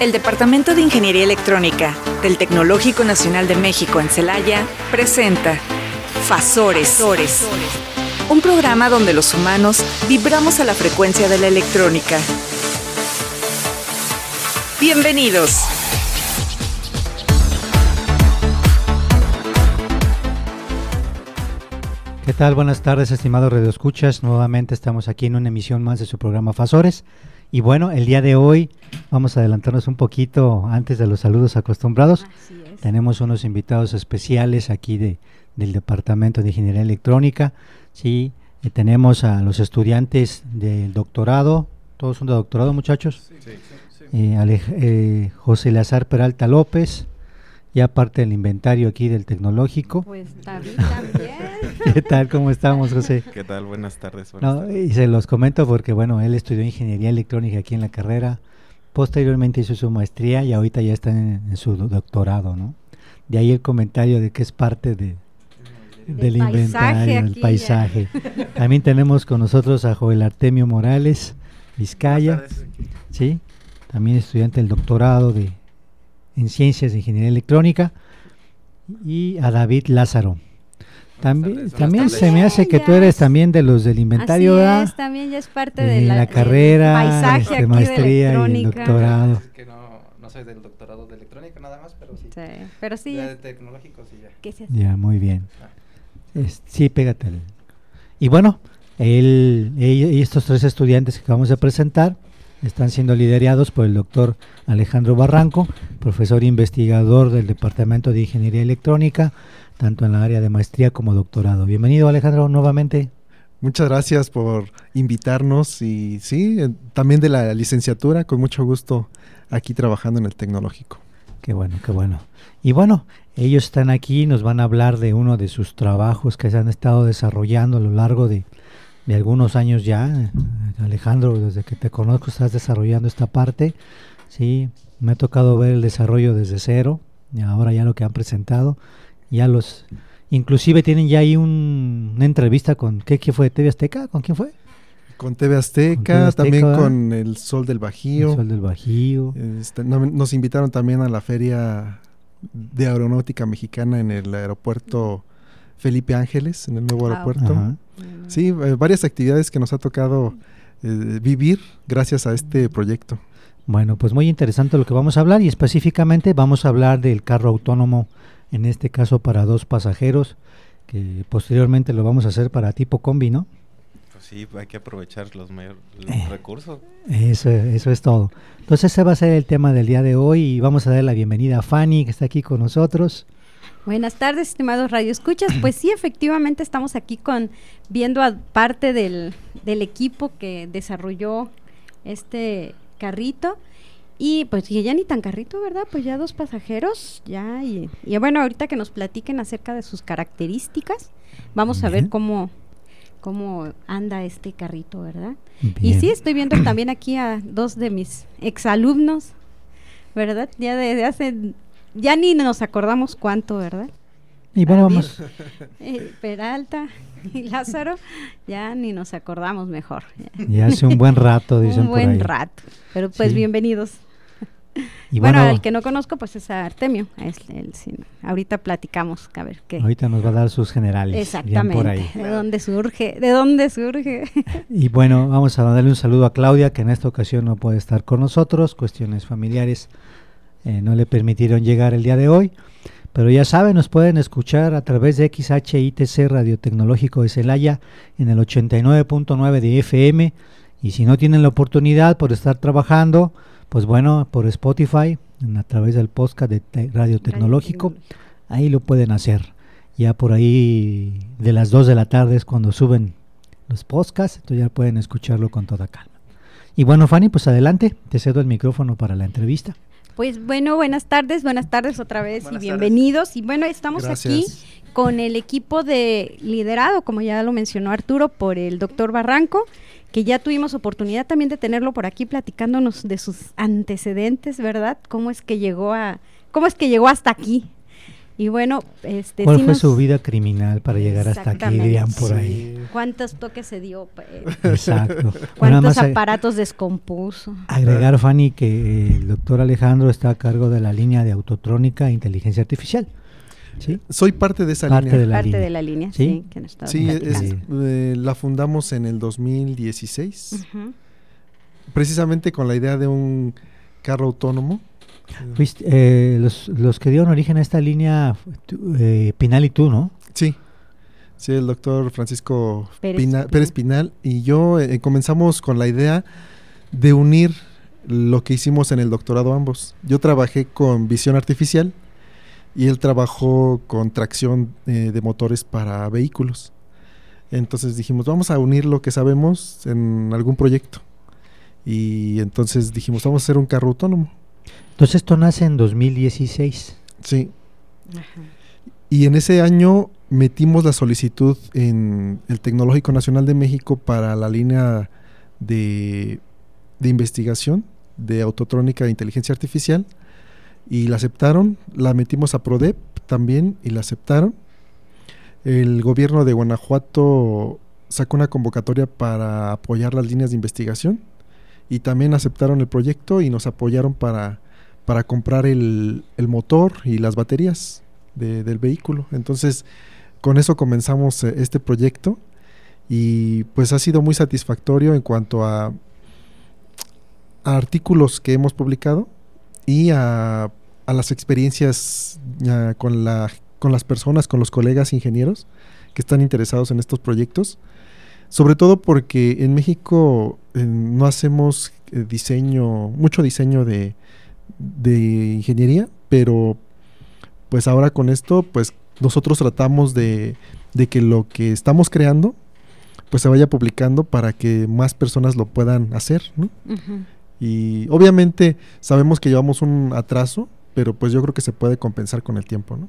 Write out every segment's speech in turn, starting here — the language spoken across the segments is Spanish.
El Departamento de Ingeniería Electrónica del Tecnológico Nacional de México en Celaya presenta Fasores, un programa donde los humanos vibramos a la frecuencia de la electrónica. Bienvenidos. ¿Qué tal? Buenas tardes, estimados radioescuchas. Nuevamente estamos aquí en una emisión más de su programa Fasores. Y bueno, el día de hoy vamos a adelantarnos un poquito antes de los saludos acostumbrados. Tenemos unos invitados especiales aquí de, del Departamento de Ingeniería Electrónica. Sí, y tenemos a los estudiantes del doctorado. ¿Todos son de doctorado, muchachos? Sí, sí, sí. Eh, eh, José Lazar Peralta López, ya parte del inventario aquí del tecnológico. Pues David también. ¿Qué tal? ¿Cómo estamos, José? ¿Qué tal? Buenas tardes. Y se los comento porque, bueno, él estudió ingeniería electrónica aquí en la carrera, posteriormente hizo su maestría y ahorita ya está en, su doctorado, ¿no? De ahí el comentario de que es parte de, del inventario, del paisaje. También tenemos con nosotros a Joel Artemio Morales, Vizcaya, ¿sí? También estudiante del doctorado de en Ciencias de Ingeniería Electrónica y a David Lázaro. También, también se me hace que tú eres también de los del inventario, Así es, también ya es parte de, la, carrera, paisaje este, maestría y doctorado. que no, no, soy del doctorado de electrónica nada más, pero sí. sí pero sí. Ya de tecnológico sí ya. Ya, muy bien. Ah. sí, pégate. Y bueno, él, y estos tres estudiantes que vamos a presentar están siendo liderados por el doctor Alejandro Barranco, profesor investigador del Departamento de Ingeniería Electrónica, tanto en la área de maestría como doctorado. Bienvenido Alejandro nuevamente. Muchas gracias por invitarnos y sí, eh, también de la licenciatura, con mucho gusto aquí trabajando en el tecnológico. Qué bueno, qué bueno. Y bueno, ellos están aquí, nos van a hablar de uno de sus trabajos que se han estado desarrollando a lo largo de, de algunos años ya. Alejandro, desde que te conozco estás desarrollando esta parte. Sí, me ha tocado ver el desarrollo desde cero y ahora ya lo que han presentado ya los inclusive tienen ya ahí una entrevista con ¿qué, fue TV Azteca con quién fue con TV Azteca, también con el Sol del Bajío. El Sol del Bajío. Este, nos invitaron también a la feria de aeronáutica mexicana en el aeropuerto Felipe Ángeles, en el nuevo aeropuerto. Sí, eh, varias actividades que nos ha tocado eh, vivir gracias a este proyecto. Bueno, pues muy interesante lo que vamos a hablar y específicamente vamos a hablar del carro autónomo en este caso para dos pasajeros, que posteriormente lo vamos a hacer para tipo combi, ¿no? Pues sí, hay que aprovechar los, mayores eh, recursos. Eso, eso es todo. Entonces ese va a ser el tema del día de hoy y vamos a dar la bienvenida a Fanny, que está aquí con nosotros. Buenas tardes, estimados radioescuchas. Pues sí, efectivamente estamos aquí con viendo a parte del, del equipo que desarrolló este carrito y pues ya ni tan carrito, ¿verdad? Pues ya dos pasajeros, ya. Y, bueno, ahorita que nos platiquen acerca de sus características, vamos a ver cómo, cómo anda este carrito, ¿verdad? Y sí, estoy viendo también aquí a dos de mis exalumnos, ¿verdad? Ya desde hace, ya ni nos acordamos cuánto, ¿verdad? Y bueno, vamos. Eh, Peralta y Lázaro, ya ni nos acordamos mejor. Ya hace un buen rato, dicen Un buen rato. Pero pues bienvenidos. Y bueno, el que no conozco pues es Artemio. Es el, ahorita platicamos, a ver qué. Ahorita nos va a dar sus generales. Exactamente. ¿De dónde surge? ¿De dónde surge? y bueno, vamos a darle un saludo a Claudia, que en esta ocasión no puede estar con nosotros. Cuestiones familiares eh, no le permitieron llegar el día de hoy. Pero ya saben, nos pueden escuchar a través de XHITC Radio Tecnológico de Celaya en el 89.9 de FM. Y si no tienen la oportunidad por estar trabajando, pues bueno, por Spotify, a través del podcast de Radio Tecnológico, ahí lo pueden hacer. Ya por ahí de las 2 de la tarde es cuando suben los podcasts, entonces ya pueden escucharlo con toda calma. Y bueno, Fanny, pues adelante, te cedo el micrófono para la entrevista. Pues bueno, buenas tardes, buenas tardes otra vez y bienvenidos. Y bueno, estamos aquí con el equipo de liderado, como ya lo mencionó Arturo, por el doctor Barranco que ya tuvimos oportunidad también de tenerlo por aquí platicándonos de sus antecedentes, ¿verdad? ¿Cómo es que llegó a cómo es que llegó hasta aquí? Y bueno, este, ¿cuál fue su vida criminal para llegar hasta aquí? Dirían por ahí. ¿Cuántos toques se dio? Exacto. ¿Cuántos aparatos descompuso? Agregar, Fanny, que el doctor Alejandro está a cargo de la línea de autotrónica e inteligencia artificial. ¿Sí? Soy parte de esa línea. De la parte de la línea, sí. Sí, eh, la fundamos en el 2016, precisamente con la idea de un carro autónomo. Eh, los, los, que dieron origen a esta línea, eh, Pinal y tú, ¿no? Sí, sí, el doctor Francisco Pérez Pinal, y yo comenzamos con la idea de unir lo que hicimos en el doctorado ambos. Yo trabajé con visión artificial y él trabajó con tracción eh, de motores para vehículos. Entonces dijimos, vamos a unir lo que sabemos en algún proyecto. Y entonces dijimos, vamos a hacer un carro autónomo. Entonces esto nace en 2016. Sí. Y en ese año metimos la solicitud en el Tecnológico Nacional de México para la línea de, de investigación de autotrónica e inteligencia artificial y la aceptaron, la metimos a PRODEP también y la aceptaron. El gobierno de Guanajuato sacó una convocatoria para apoyar las líneas de investigación y también aceptaron el proyecto y nos apoyaron para, para comprar el, motor y las baterías del vehículo. Entonces, con eso comenzamos eh, este proyecto y pues ha sido muy satisfactorio en cuanto a, a artículos que hemos publicado y a a las experiencias con, la, con las personas, con los colegas ingenieros que están interesados en estos proyectos. Sobre todo porque en México eh, no hacemos eh, diseño, mucho diseño de, ingeniería, pero pues ahora con esto, pues nosotros tratamos de, que lo que estamos creando, pues se vaya publicando para que más personas lo puedan hacer, Y obviamente sabemos que llevamos un atraso, pero pues yo creo que se puede compensar con el tiempo, ¿no?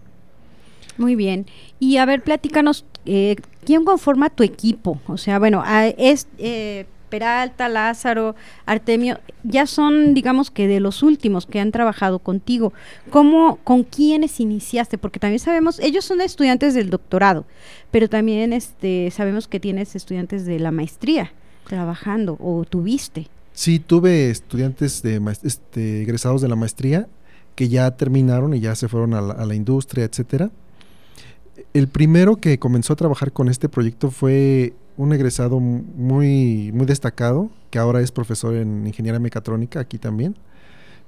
Muy bien. Y a ver, platícanos, eh, ¿quién conforma tu equipo? O sea, bueno, es eh, Peralta, Lázaro, Artemio, ya son, digamos que de los últimos que han trabajado contigo. ¿Cómo, con quiénes iniciaste? Porque también sabemos, ellos son estudiantes del doctorado, pero también este, sabemos que tienes estudiantes de la maestría trabajando o tuviste. Sí, tuve estudiantes de este, egresados de la maestría que ya terminaron y ya se fueron a la, industria, etcétera. El primero que comenzó a trabajar con este proyecto fue un egresado muy, muy destacado, que ahora es profesor en ingeniería mecatrónica aquí también,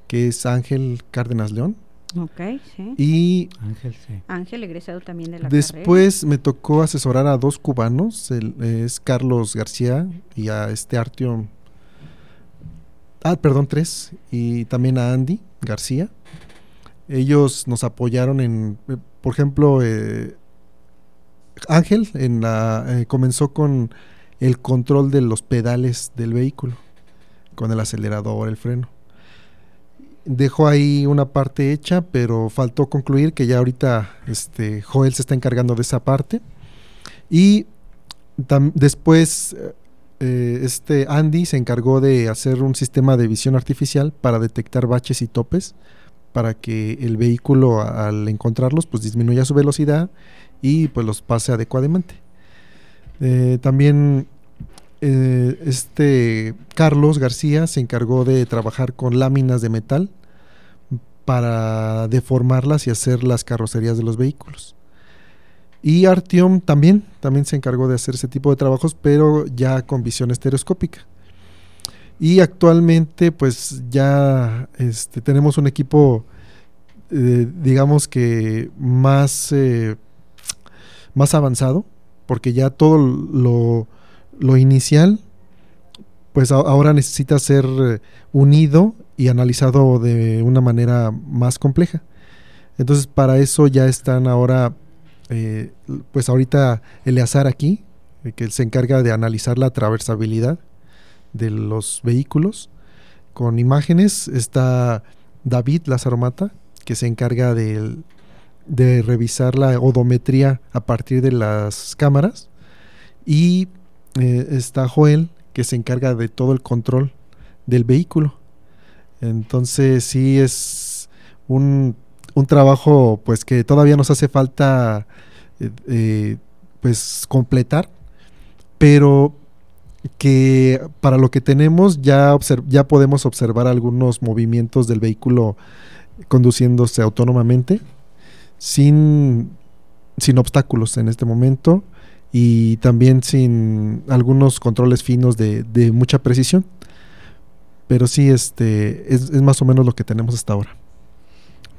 que es Ángel Cárdenas León. Ok, sí. Y Ángel, sí. Ángel, egresado también de la Después me tocó asesorar a dos cubanos, es Carlos García y a este Artyom. Ah, perdón, tres. Y también a Andy García. Ellos nos apoyaron en, eh, por ejemplo, eh, Ángel eh, comenzó con el control de los pedales del vehículo, con el acelerador, el freno. Dejó ahí una parte hecha, pero faltó concluir que ya ahorita este, Joel se está encargando de esa parte. Y después este Andy se encargó de hacer un sistema de visión artificial para detectar baches y topes para que el vehículo al encontrarlos pues disminuya su velocidad y pues los pase adecuadamente. Eh, también eh, este Carlos García se encargó de trabajar con láminas de metal para deformarlas y hacer las carrocerías de los vehículos. Y Artiom también, también se encargó de hacer ese tipo de trabajos, pero ya con visión estereoscópica. Y actualmente pues ya este, tenemos un equipo, eh, digamos que más, más avanzado, porque ya todo lo, lo inicial pues ahora necesita ser eh, unido y analizado de una manera más compleja. Entonces para eso ya están ahora, pues ahorita Eleazar aquí, que se encarga de analizar la traversabilidad de los vehículos con imágenes. Está David Lazaromata, que se encarga de, de revisar la odometría a partir de las cámaras. Y eh, está Joel, que se encarga de todo el control del vehículo. Entonces sí es un, un trabajo pues que todavía nos hace falta eh, pues completar, pero que para lo que tenemos ya, ya podemos observar algunos movimientos del vehículo conduciéndose autónomamente sin, sin obstáculos en este momento y también sin algunos controles finos de, de mucha precisión. Pero sí, este, es, más o menos lo que tenemos hasta ahora.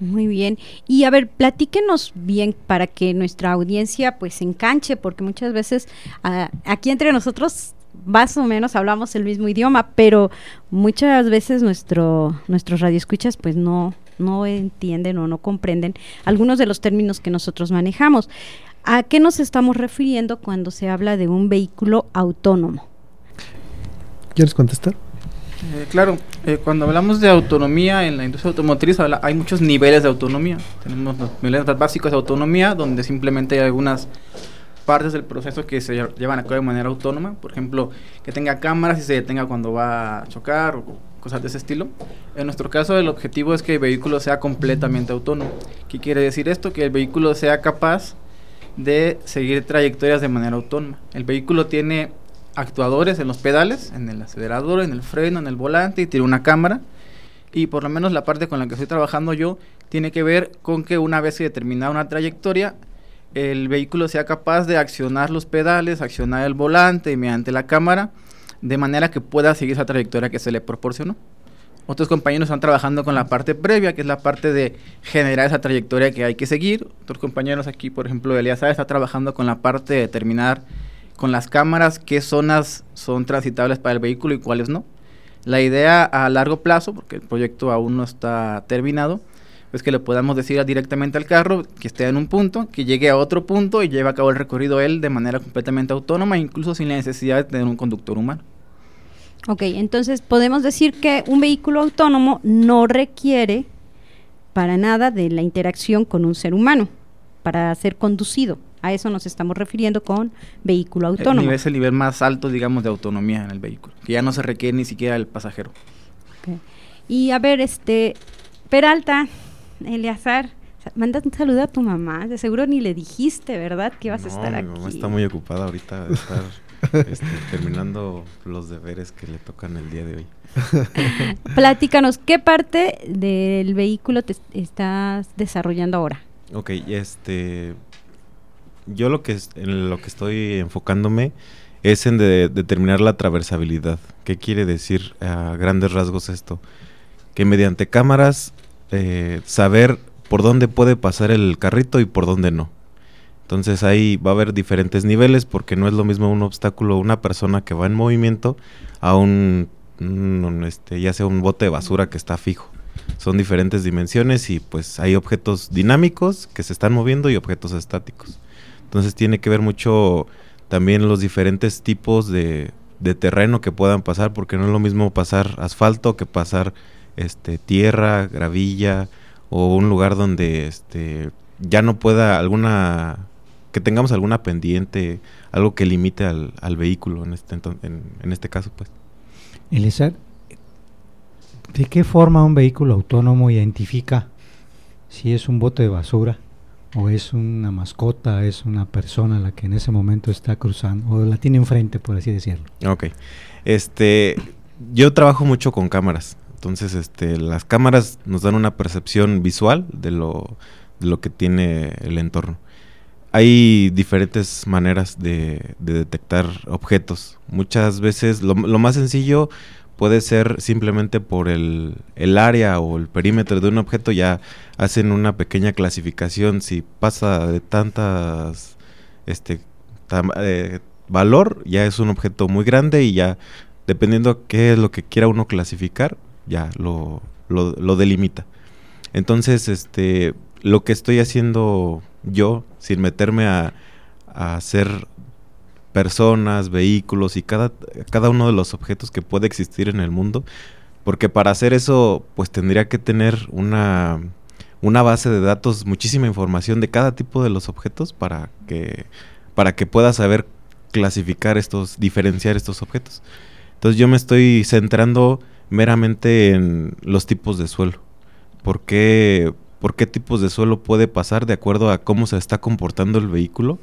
Muy bien. Y a ver, platíquenos bien para que nuestra audiencia pues se enganche, porque muchas veces ah, aquí entre nosotros más o menos hablamos el mismo idioma, pero muchas veces nuestro, nuestros radioescuchas pues no, no entienden o no comprenden algunos de los términos que nosotros manejamos. ¿A qué nos estamos refiriendo cuando se habla de un vehículo autónomo? ¿Quieres contestar? Eh, claro, eh, cuando hablamos de autonomía en la industria automotriz hay muchos niveles de autonomía. Tenemos los niveles básicos de autonomía donde simplemente hay algunas partes del proceso que se llevan a cabo de manera autónoma, por ejemplo, que tenga cámaras y se detenga cuando va a chocar o cosas de ese estilo. En nuestro caso el objetivo es que el vehículo sea completamente autónomo. ¿Qué quiere decir esto? Que el vehículo sea capaz de seguir trayectorias de manera autónoma. El vehículo tiene actuadores en los pedales, en el acelerador, en el freno, en el volante y tiene una cámara. Y por lo menos la parte con la que estoy trabajando yo tiene que ver con que una vez que determina una trayectoria, el vehículo sea capaz de accionar los pedales, accionar el volante mediante la cámara, de manera que pueda seguir esa trayectoria que se le proporcionó. Otros compañeros están trabajando con la parte previa, que es la parte de generar esa trayectoria que hay que seguir. Otros compañeros aquí, por ejemplo, Elías está trabajando con la parte de determinar con las cámaras qué zonas son transitables para el vehículo y cuáles no. La idea a largo plazo, porque el proyecto aún no está terminado, pues que le podamos decir directamente al carro que esté en un punto, que llegue a otro punto y lleve a cabo el recorrido él de manera completamente autónoma, incluso sin la necesidad de tener un conductor humano. Ok, entonces podemos decir que un vehículo autónomo no requiere para nada de la interacción con un ser humano para ser conducido. A eso nos estamos refiriendo con vehículo autónomo. Es el nivel más alto, digamos, de autonomía en el vehículo, que ya no se requiere ni siquiera el pasajero. Y a ver, este, Peralta, Eleazar, manda un saludo a tu mamá. De seguro ni le dijiste, ¿verdad? Que ibas a estar aquí. Mi mamá está muy ocupada ahorita de estar este, terminando los deberes que le tocan el día de hoy. Platícanos, ¿qué parte del vehículo te estás desarrollando ahora? Ok, este. Yo lo que en lo que estoy enfocándome es en determinar la traversabilidad. ¿Qué quiere decir a grandes rasgos esto? Que mediante cámaras eh, saber por dónde puede pasar el carrito y por dónde no. Entonces ahí va a haber diferentes niveles porque no es lo mismo un obstáculo, una persona que va en movimiento a un, este, ya sea un bote de basura que está fijo. Son diferentes dimensiones y pues hay objetos dinámicos que se están moviendo y objetos estáticos. Entonces tiene que ver mucho también los diferentes tipos de, de terreno que puedan pasar porque no es lo mismo pasar asfalto que pasar este, tierra, gravilla o un lugar donde este, ya no pueda alguna, que tengamos alguna pendiente, algo que limite al, al vehículo en este, en, en este caso. pues. Elizar, ¿de qué forma un vehículo autónomo identifica si es un bote de basura? o es una mascota, es una persona la que en ese momento está cruzando, o la tiene enfrente, por así decirlo. Ok. Este, yo trabajo mucho con cámaras. Entonces, este, las cámaras nos dan una percepción visual de lo, de lo que tiene el entorno. Hay diferentes maneras de, detectar objetos. Muchas veces lo, más sencillo puede ser simplemente por el, el, área o el perímetro de un objeto, ya hacen una pequeña clasificación. Si pasa de tantas este eh, valor, ya es un objeto muy grande y ya dependiendo qué es lo que quiera uno clasificar, ya lo, lo, delimita. Entonces, este, lo que estoy haciendo yo, sin meterme a, a hacer personas, vehículos y cada, cada uno de los objetos que puede existir en el mundo, porque para hacer eso, pues tendría que tener una, una base de datos, muchísima información de cada tipo de los objetos para que, para que pueda saber clasificar estos, diferenciar estos objetos. Entonces yo me estoy centrando meramente en los tipos de suelo. ¿Por qué, por qué tipos de suelo puede pasar de acuerdo a cómo se está comportando el vehículo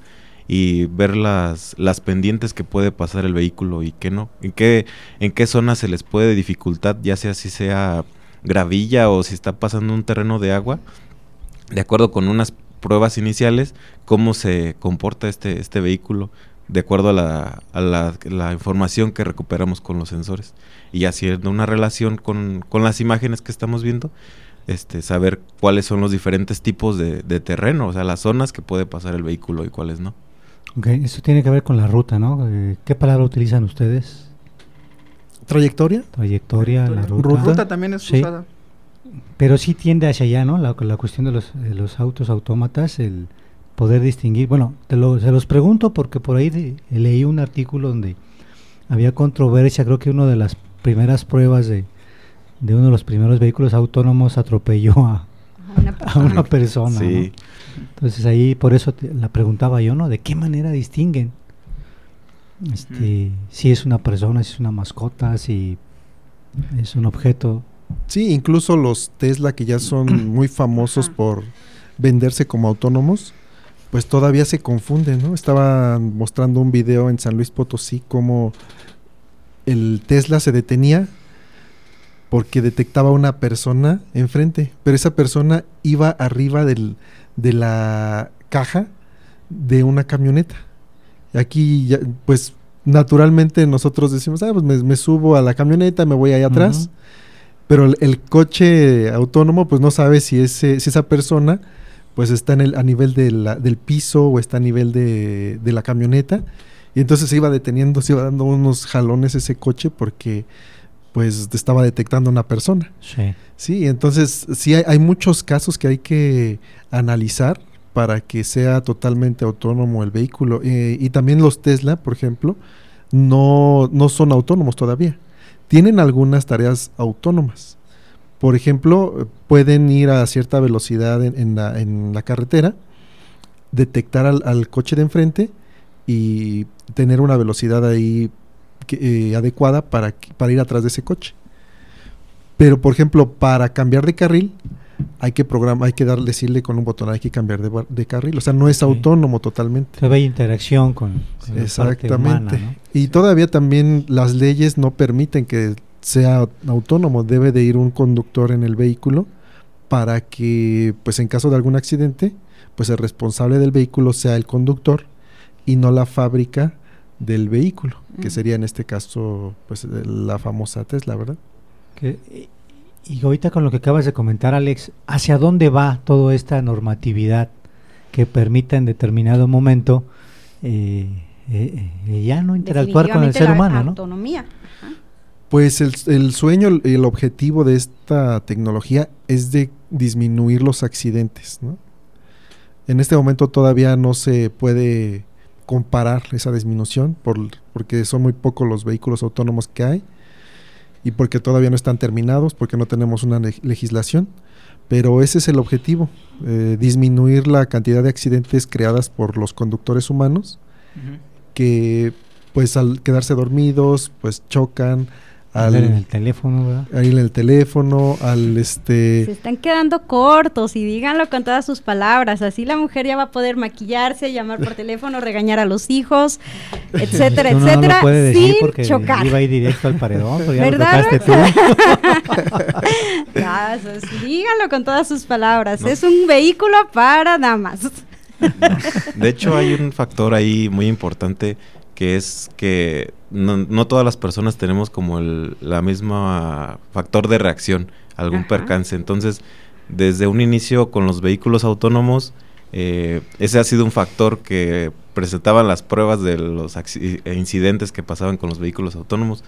y ver las, las pendientes que puede pasar el vehículo y qué no, en qué, en qué zonas se les puede dificultad, ya sea si sea gravilla o si está pasando un terreno de agua, de acuerdo con unas pruebas iniciales, cómo se comporta este, este vehículo, de acuerdo a, la, a la, información que recuperamos con los sensores. Y haciendo una relación con, con, las imágenes que estamos viendo, este, saber cuáles son los diferentes tipos de, de, terreno, o sea, las zonas que puede pasar el vehículo y cuáles no. Ok, eso tiene que ver con la ruta, ¿no? Eh, ¿Qué palabra utilizan ustedes? ¿Trayectoria? Trayectoria, la ruta. Ruta también es Sí. usada. Pero sí tiende hacia allá, ¿no? La, la cuestión de los, de los autos autómatas, el poder distinguir. Bueno, te lo, se los pregunto porque por ahí de- leí un artículo donde había controversia. Creo que una de las primeras pruebas de, de uno de los primeros vehículos autónomos atropelló a, Una a una persona. Sí. ¿no? Entonces ahí por eso te- la preguntaba yo, ¿no? ¿De qué manera distinguen? Este, Si es una persona, si es una mascota, si es un objeto. Sí, incluso los Tesla que ya son muy famosos Ajá. por venderse como autónomos, pues todavía se confunden, ¿no? Estaban mostrando un video en San Luis Potosí cómo el Tesla se detenía porque detectaba una persona enfrente, pero esa persona iba arriba del- de la caja de una camioneta. Aquí, ya, pues naturalmente nosotros decimos, ah, pues me, me subo a la camioneta, me voy ahí atrás. Ujú. Pero el, el coche autónomo, pues no sabe si, ese, si esa persona pues está en el, a nivel de la- del piso o está a nivel de, de la camioneta. Y entonces se iba deteniendo, se iba dando unos jalones ese coche porque pues estaba detectando una persona. Sí. Sí, entonces sí hay, hay muchos casos que hay que analizar para que sea totalmente autónomo el vehículo. Eh, y también los Tesla, por ejemplo, no, no son autónomos todavía. Tienen algunas tareas autónomas. Por ejemplo, pueden ir a cierta velocidad en, en la, en la carretera, detectar al, al coche de enfrente y tener una velocidad ahí que, eh, adecuada para, para ir atrás de ese coche. Pero, por ejemplo, para cambiar de carril, hay que programar, hay que dar, decirle con un botón, hay que cambiar de, carril. O sea, no es autónomo totalmente. Todavía hay interacción con, con la parte Exactamente. humana, ¿no? Y todavía también las leyes no permiten que sea autónomo. Debe de ir un conductor en el vehículo para que, pues en caso de algún accidente, pues el responsable del vehículo sea el conductor y no la fábrica del vehículo, que sería en este caso, pues eh, la famosa Tesla, ¿verdad? Que- y ahorita con lo que acabas de comentar, Alex, ¿hacia dónde va toda esta normatividad que permita en determinado momento eh, eh, eh, ya no interactuar con el ser la humano, ¿no? Autonomía. Ajá. Pues el, el sueño, el- el objetivo de esta tecnología es de disminuir los accidentes, ¿no? En este momento todavía no se puede comparar esa disminución por, porque son muy pocos los vehículos autónomos que hay y porque todavía no están terminados, porque no tenemos una leg- legislación. Pero ese es el objetivo, eh, disminuir la cantidad de accidentes creadas por los conductores humanos que pues al quedarse dormidos pues chocan al, en el teléfono, ¿verdad? ahí en el teléfono, al Se este están quedando cortos y díganlo con todas sus palabras. Así la mujer ya va a poder maquillarse, llamar por teléfono, regañar a los hijos, etcétera, Uno no etcétera, lo puede decir sin porque chocar. iba a ir directo al paredón, pero ya ¿Verdad? lo tú. Ya, díganlo con todas sus palabras. No. Es un vehículo para damas. De hecho, hay un factor ahí muy importante que es que no, no todas las personas tenemos como el la misma factor de reacción a algún Ajá. percance. Entonces, desde un inicio con los vehículos autónomos, eh, ese ha sido un factor que presentaban las pruebas de los eh, incidentes que pasaban con los vehículos autónomos.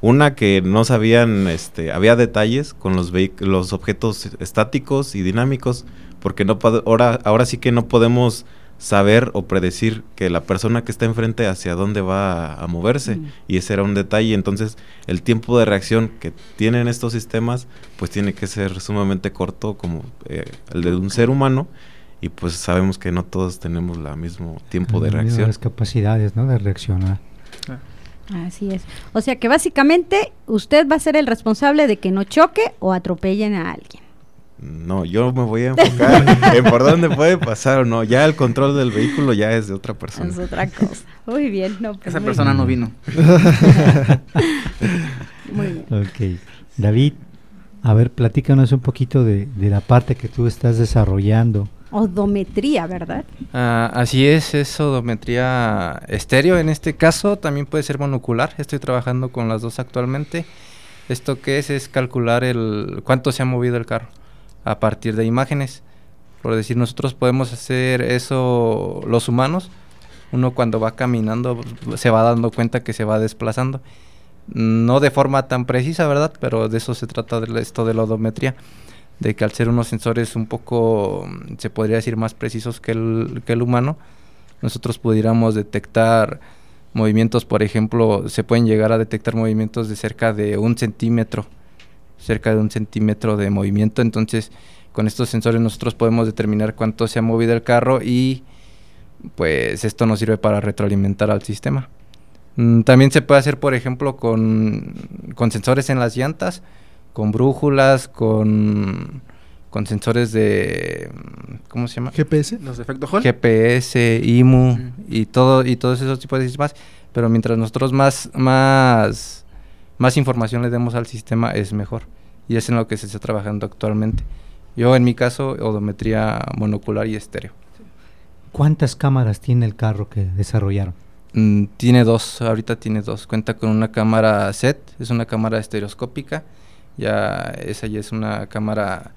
Una que no sabían, este, había detalles con los, los objetos estáticos y dinámicos, porque no ahora, ahora sí que no podemos saber o predecir que la persona que está enfrente hacia dónde va a, a moverse. Mm. Y ese era un detalle. Entonces, el tiempo de reacción que tienen estos sistemas, pues tiene que ser sumamente corto como eh, el de un ser humano. Y pues sabemos que no todos tenemos el mismo tiempo de Las reacción. mismas capacidades, ¿no? De reaccionar. Así es. O sea que básicamente usted va a ser el responsable de que no choque o atropellen a alguien. No, yo me voy a enfocar en por dónde puede pasar o no. Ya el control del vehículo ya es de otra persona. Es otra cosa. Muy bien. No, pues Esa persona no vino. muy bien. Ok. David, a ver, platícanos un poquito de, de la parte que tú estás desarrollando. Odometría, ¿verdad? Ah, así es, es odometría estéreo en este caso, también puede ser monocular. Estoy trabajando con las dos actualmente. Esto que es es calcular el cuánto se ha movido el carro a partir de imágenes. Por decir, nosotros podemos hacer eso los humanos. Uno cuando va caminando se va dando cuenta que se va desplazando. No de forma tan precisa, ¿verdad? Pero de eso se trata esto de la odometría. De que al ser unos sensores un poco, se podría decir, más precisos que el, que el humano, nosotros pudiéramos detectar movimientos, por ejemplo, se pueden llegar a detectar movimientos de cerca de un centímetro, cerca de un centímetro de movimiento. Entonces, con estos sensores nosotros podemos determinar cuánto se ha movido el carro y pues esto nos sirve para retroalimentar al sistema. Mm, también se puede hacer, por ejemplo, con, con sensores en las llantas, con brújulas, con, con sensores de... ¿Cómo se llama? GPS. Los defectos Hall. GPS, IMU y todo y todos esos tipos de sistemas, pero mientras nosotros más más más información le demos al sistema es mejor y es en lo que se está trabajando actualmente. Yo en mi caso odometría monocular y estéreo. ¿Cuántas cámaras tiene el carro que desarrollaron? Mm, tiene dos, ahorita tiene dos. Cuenta con una cámara SET, es una cámara estereoscópica. Ya esa ya es una cámara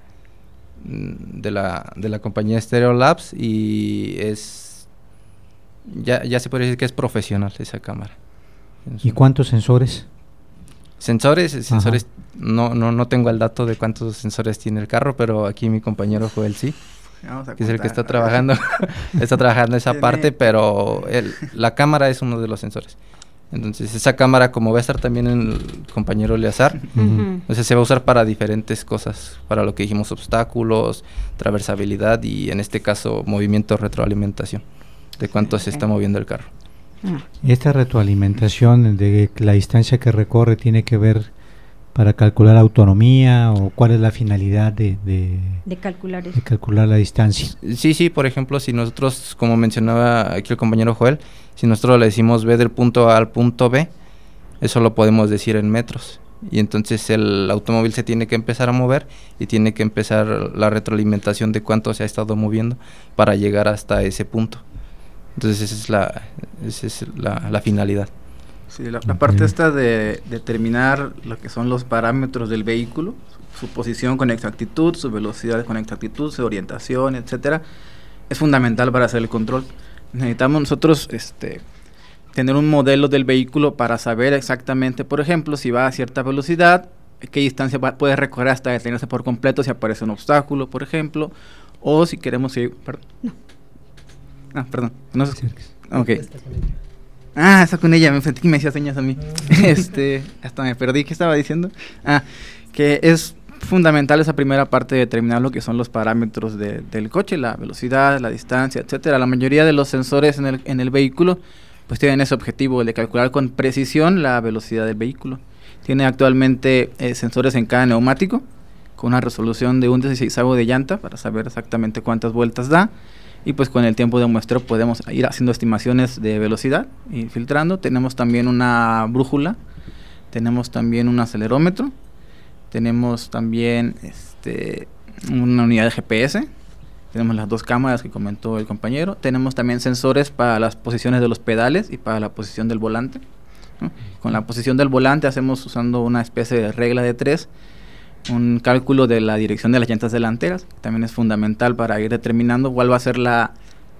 mm, de la, de la compañía Stereo Labs y es ya, ya se puede decir que es profesional esa cámara. ¿Y cuántos sensores? Sensores, sensores, no, no, no tengo el dato de cuántos sensores tiene el carro, pero aquí mi compañero Joel sí, Vamos a que es el que está trabajando, está trabajando esa Tiene- parte, pero el- la cámara es uno de los sensores. Entonces esa cámara, como va a estar también el compañero Eleazar, Ujú. Ujú. entonces se va a usar para diferentes cosas, para lo que dijimos obstáculos, traversabilidad y en este caso movimiento retroalimentación, de cuánto se está moviendo el carro. Esta retroalimentación de la distancia que recorre tiene que ver para calcular autonomía o cuál es la finalidad de, de- de calcular eso. de calcular la distancia. Sí, sí, por ejemplo, si nosotros, como mencionaba aquí el compañero Joel, si nosotros le decimos ve del punto A al punto B, eso lo podemos decir en metros. Y entonces el automóvil se tiene que empezar a mover y tiene que empezar la retroalimentación de cuánto se ha estado moviendo para llegar hasta ese punto. Entonces esa es la, esa es la, la finalidad. Sí, la, la parte esta de determinar lo que son los parámetros del vehículo, su, su posición con exactitud, su velocidad con exactitud, su orientación, etcétera, es fundamental para hacer el control. Necesitamos nosotros este, tener un modelo del vehículo para saber exactamente, por ejemplo, si va a cierta velocidad, qué distancia va- puede recorrer hasta detenerse por completo si aparece un obstáculo, por ejemplo, o si queremos ir... perdón. Ah, perdón. No se- Ok. Ah, está con ella, me sentí que me hacía señas a mí. este, hasta me perdí, ¿qué estaba diciendo? Ah, que es fundamental esa primera parte de determinar lo que son los parámetros de- del coche, la velocidad, la distancia, etcétera. La mayoría de los sensores en el, en el vehículo pues tienen ese objetivo de calcular con precisión la velocidad del vehículo. Tiene actualmente eh, sensores en cada neumático con una resolución de un 16 de llanta para saber exactamente cuántas vueltas da y pues con el tiempo de muestreo podemos ir haciendo estimaciones de velocidad y filtrando. Tenemos también una brújula, tenemos también un acelerómetro, tenemos también este, una unidad de GPS, tenemos las dos cámaras que comentó el compañero, tenemos también sensores para las posiciones de los pedales y para la posición del volante. Con la posición del volante hacemos usando una especie de regla de tres un cálculo de la dirección de las llantas delanteras, que también es fundamental para ir determinando cuál va a ser la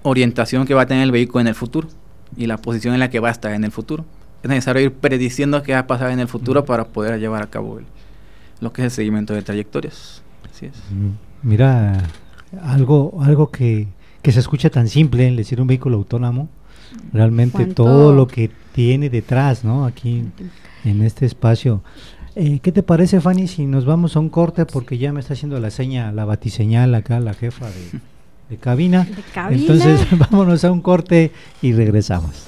orientación que va a tener el vehículo en el futuro y la posición en la que va a estar en el futuro. Es necesario ir prediciendo qué va a pasar en el futuro para poder llevar a cabo el- lo que es el seguimiento de trayectorias. Así es. Mira, algo, algo que, que se escucha tan simple, el decir un vehículo autónomo, realmente ¿Cuánto? todo lo que tiene detrás, ¿no? Aquí en este espacio. Eh, ¿Qué te parece, Fanny, si nos vamos a un corte? Porque ya me está haciendo la seña, la batiseñal acá, la jefa de, de cabina. De cabina. Entonces, vámonos a un corte y regresamos.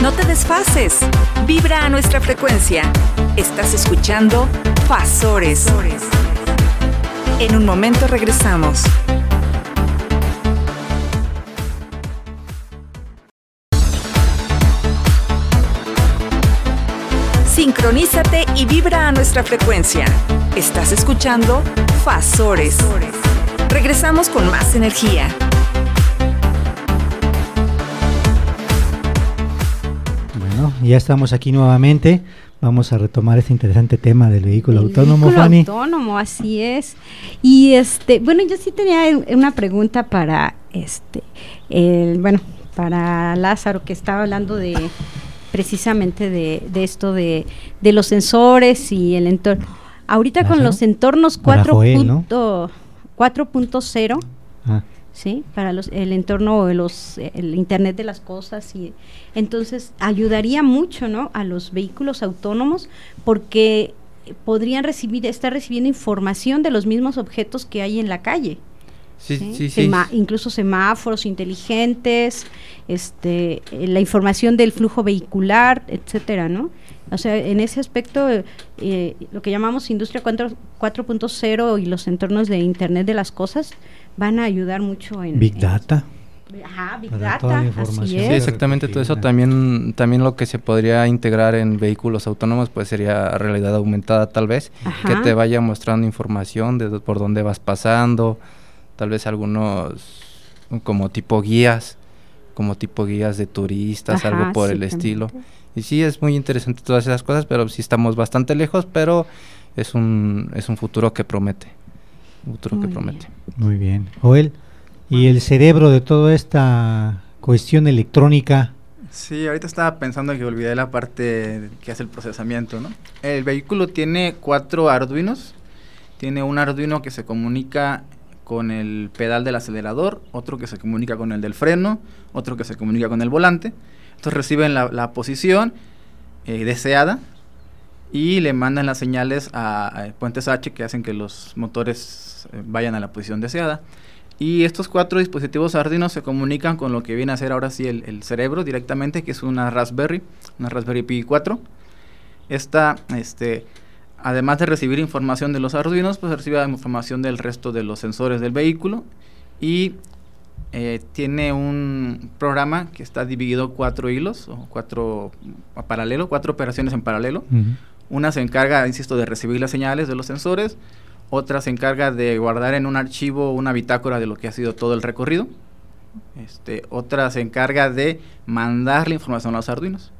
No No te desfases. Vibra a nuestra frecuencia. Estás escuchando Fasores. En un momento regresamos. Sincronízate y vibra a nuestra frecuencia. Estás escuchando Fasores. Regresamos con más energía. Bueno, ya estamos aquí nuevamente. Vamos a retomar este interesante tema del vehículo El autónomo, vehículo Fanny. autónomo, así es. Y este, bueno, yo sí tenía una pregunta para este, el, bueno, para Lázaro que estaba hablando de precisamente de, de esto de, de los sensores y el entorno. Ahorita con los entornos Para 4 Joel, ¿no? punto- 4.0, Ah, ¿sí? Para los, el entorno, de los, el Internet de las cosas y entonces ayudaría mucho, ¿no? A los vehículos autónomos porque podrían recibir, estar recibiendo información de los mismos objetos que hay en la calle. Sí, ¿sí? sí, sí. Sema- incluso semáforos inteligentes, este, eh, la información del flujo vehicular, etcétera, ¿no? O sea, en ese aspecto, eh, lo que llamamos industria 4 4.0 y los entornos de Internet de las cosas van a ayudar mucho en Big en- Data. Ajá, Big Data, así. Sí, exactamente todo eso. También, también lo que se podría integrar en vehículos autónomos, pues sería realidad aumentada tal vez, que te vaya mostrando información de por dónde vas pasando, tal vez algunos como tipo guías, como tipo guías de turistas, Ajá, algo por sí, el estilo. también. Y sí, es muy interesante todas esas cosas, pero sí estamos bastante lejos, pero es un, es un futuro que promete. Un futuro Muy que bien. promete. Muy bien. Joel, ¿y el cerebro de toda esta cuestión electrónica? Sí, ahorita estaba pensando que olvidé la parte que hace el procesamiento, ¿no? El vehículo tiene cuatro Arduinos. Tiene un Arduino que se comunica con el pedal del acelerador, otro que se comunica con el del freno, otro que se comunica con el volante. Entonces reciben la, posición eh, deseada y le mandan las señales a, a puentes H que hacen que los motores eh, vayan a la posición deseada. Y estos cuatro dispositivos Arduino se comunican con lo que viene a ser ahora sí el, el cerebro directamente, que es una Raspberry, una Raspberry Pi 4. Esta, este, además de recibir información de los Arduinos, pues recibe información del resto de los sensores del vehículo y eh, tiene un programa que está dividido cuatro hilos o cuatro a paralelo, cuatro operaciones en paralelo. Una se encarga, insisto, de recibir las señales de los sensores, otra se encarga de guardar en un archivo una bitácora de lo que ha sido todo el recorrido, este, otra se encarga de mandar la información a los arduinos.